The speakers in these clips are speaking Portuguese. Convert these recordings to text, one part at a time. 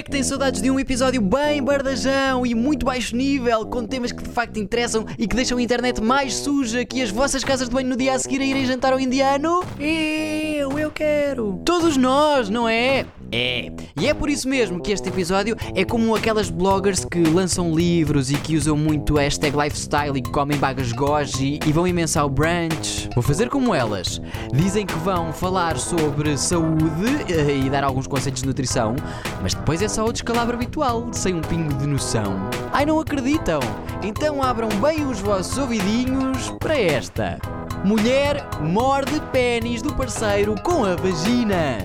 É que tem saudades de um episódio bem bardajão e muito baixo nível, com temas que de facto interessam e que deixam a internet mais suja que as vossas casas de banho no dia a seguir a irem jantar ao indiano? Eu, eu quero! Todos nós, não é? É, e é por isso mesmo que este episódio é como aquelas bloggers que lançam livros e que usam muito hashtag lifestyle e que comem bagas goji e vão imensar o brunch. Vou fazer como elas. Dizem que vão falar sobre saúde eh, e dar alguns conceitos de nutrição, mas depois é só o descalabro habitual, sem um pingo de noção. Ai, não acreditam? Então abram bem os vossos ouvidinhos para esta. Mulher morde pênis do parceiro com a vagina.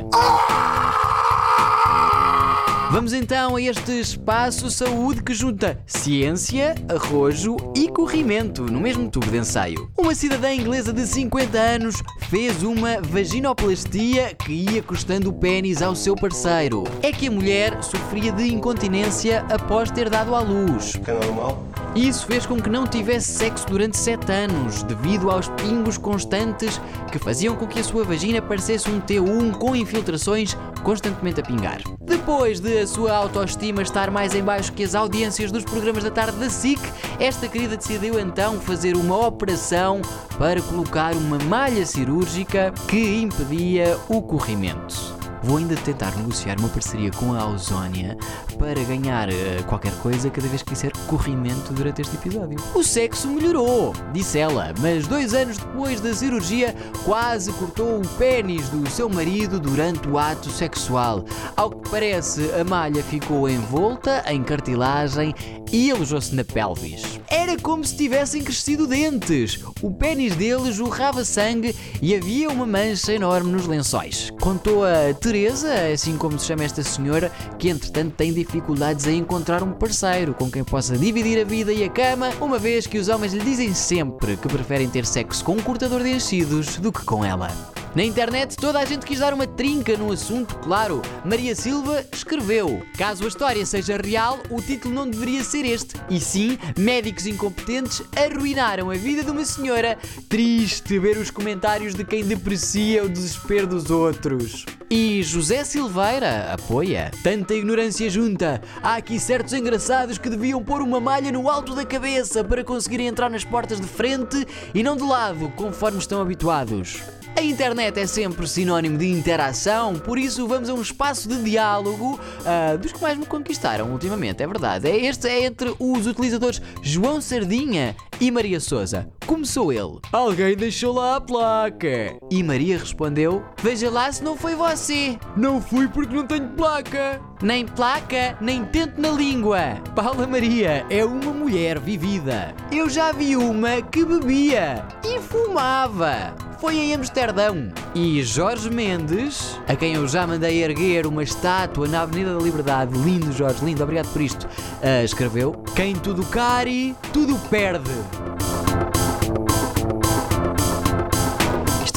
Vamos então a este espaço saúde que junta ciência, arrojo e corrimento no mesmo tubo de ensaio. Uma cidadã inglesa de 50 anos fez uma vaginoplastia que ia custando o pênis ao seu parceiro. É que a mulher sofria de incontinência após ter dado à luz. É normal? Isso fez com que não tivesse sexo durante 7 anos, devido aos pingos constantes que faziam com que a sua vagina parecesse um T1 com infiltrações constantemente a pingar. Depois de a sua autoestima estar mais em baixo que as audiências dos programas da tarde da SIC, esta querida decidiu então fazer uma operação para colocar uma malha cirúrgica que impedia o corrimento. Vou ainda tentar negociar uma parceria com a Ausónia para ganhar eh, qualquer coisa cada vez que fizer corrimento durante este episódio. O sexo melhorou, disse ela, mas dois anos depois da cirurgia quase cortou o pênis do seu marido durante o ato sexual. Ao que parece, a malha ficou envolta em cartilagem e alojou-se na pelvis. Era como se tivessem crescido dentes. O pênis dele jorrava sangue e havia uma mancha enorme nos lençóis. Contou a Teresa, assim como se chama esta senhora, que entretanto tem dificuldades em encontrar um parceiro com quem possa dividir a vida e a cama, uma vez que os homens lhe dizem sempre que preferem ter sexo com um cortador de enchidos do que com ela. Na internet, toda a gente quis dar uma trinca no assunto, claro. Maria Silva escreveu: Caso a história seja real, o título não deveria ser este. E sim, médicos incompetentes arruinaram a vida de uma senhora. Triste ver os comentários de quem deprecia o desespero dos outros. E José Silveira apoia. Tanta ignorância junta. Há aqui certos engraçados que deviam pôr uma malha no alto da cabeça para conseguirem entrar nas portas de frente e não de lado, conforme estão habituados. A internet é sempre sinónimo de interação, por isso vamos a um espaço de diálogo uh, dos que mais me conquistaram ultimamente, é verdade. É este é entre os utilizadores João Sardinha e Maria Souza. Começou ele. Alguém deixou lá a placa. E Maria respondeu: Veja lá se não foi você. Não fui porque não tenho placa. Nem placa, nem tento na língua. Paula Maria é uma mulher vivida. Eu já vi uma que bebia e fumava foi em Amsterdão. E Jorge Mendes, a quem eu já mandei erguer uma estátua na Avenida da Liberdade, lindo Jorge, lindo, obrigado por isto, uh, escreveu: Quem tudo cari, tudo perde.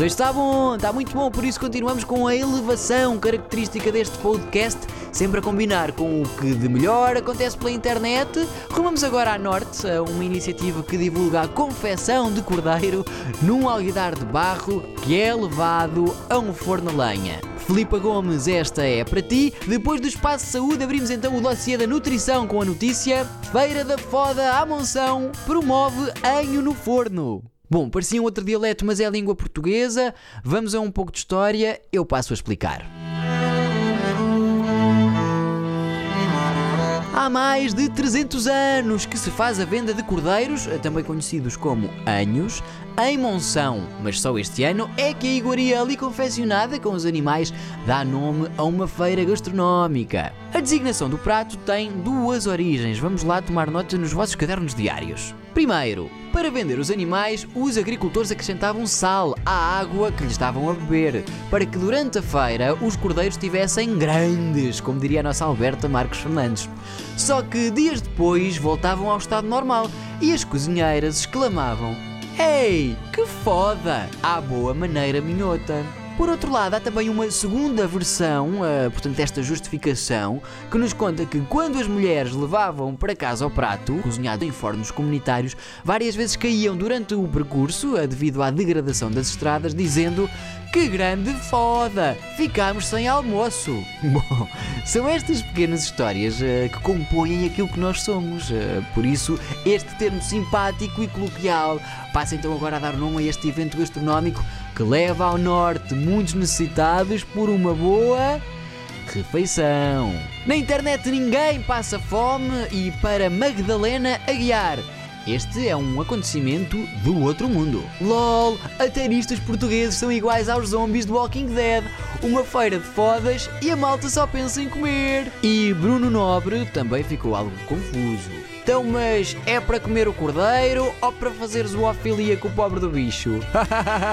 Está bom, está muito bom, por isso continuamos com a elevação característica deste podcast, sempre a combinar com o que de melhor acontece pela internet. Rumamos agora à Norte, a uma iniciativa que divulga a confecção de cordeiro num alguidar de barro que é levado a um forno lenha. Filipa Gomes, esta é para ti. Depois do Espaço de Saúde, abrimos então o dossiê da nutrição com a notícia: Feira da Foda à Monção promove anho no forno. Bom, parecia um outro dialeto, mas é a língua portuguesa. Vamos a um pouco de história, eu passo a explicar. Há mais de 300 anos que se faz a venda de cordeiros, também conhecidos como anhos, em Monção. Mas só este ano é que a iguaria ali confeccionada com os animais dá nome a uma feira gastronómica. A designação do prato tem duas origens. Vamos lá tomar nota nos vossos cadernos diários. Primeiro, para vender os animais, os agricultores acrescentavam sal à água que lhes estavam a beber, para que durante a feira os cordeiros estivessem grandes, como diria a nossa Alberta Marcos Fernandes. Só que dias depois voltavam ao estado normal e as cozinheiras exclamavam: Ei, que foda! À boa maneira minhota. Por outro lado, há também uma segunda versão, uh, portanto, desta justificação, que nos conta que quando as mulheres levavam para casa o prato, cozinhado em fornos comunitários, várias vezes caíam durante o percurso, uh, devido à degradação das estradas, dizendo que grande foda! Ficámos sem almoço! Bom, são estas pequenas histórias uh, que compõem aquilo que nós somos. Uh, por isso, este termo simpático e coloquial passa então agora a dar nome a este evento gastronómico que leva ao norte muitos necessitados por uma boa refeição. Na internet ninguém passa fome e para Magdalena Aguiar este é um acontecimento do outro mundo. LOL, os portugueses são iguais aos zombies do Walking Dead. Uma feira de fodas e a malta só pensa em comer. E Bruno Nobre também ficou algo confuso. Então, mas é para comer o cordeiro ou para fazer zoofilia com o pobre do bicho?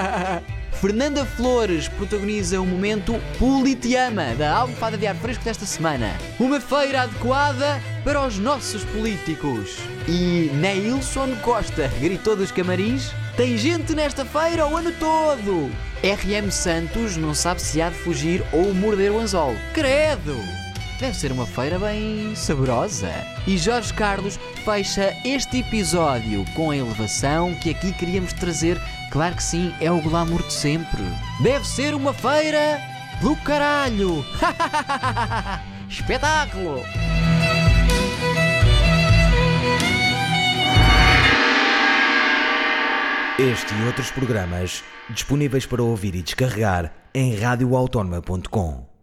Fernanda Flores protagoniza o momento Politiama da almofada de ar fresco desta semana. Uma feira adequada para os nossos políticos. E Neilson Costa gritou dos camarins: Tem gente nesta feira o ano todo! RM Santos não sabe se há de fugir ou morder o anzol. Credo! Deve ser uma feira bem saborosa. E Jorge Carlos fecha este episódio com a elevação que aqui queríamos trazer. Claro que sim, é o glamour de sempre. Deve ser uma feira do caralho! Espetáculo! Este e outros programas disponíveis para ouvir e descarregar em radioautónoma.com.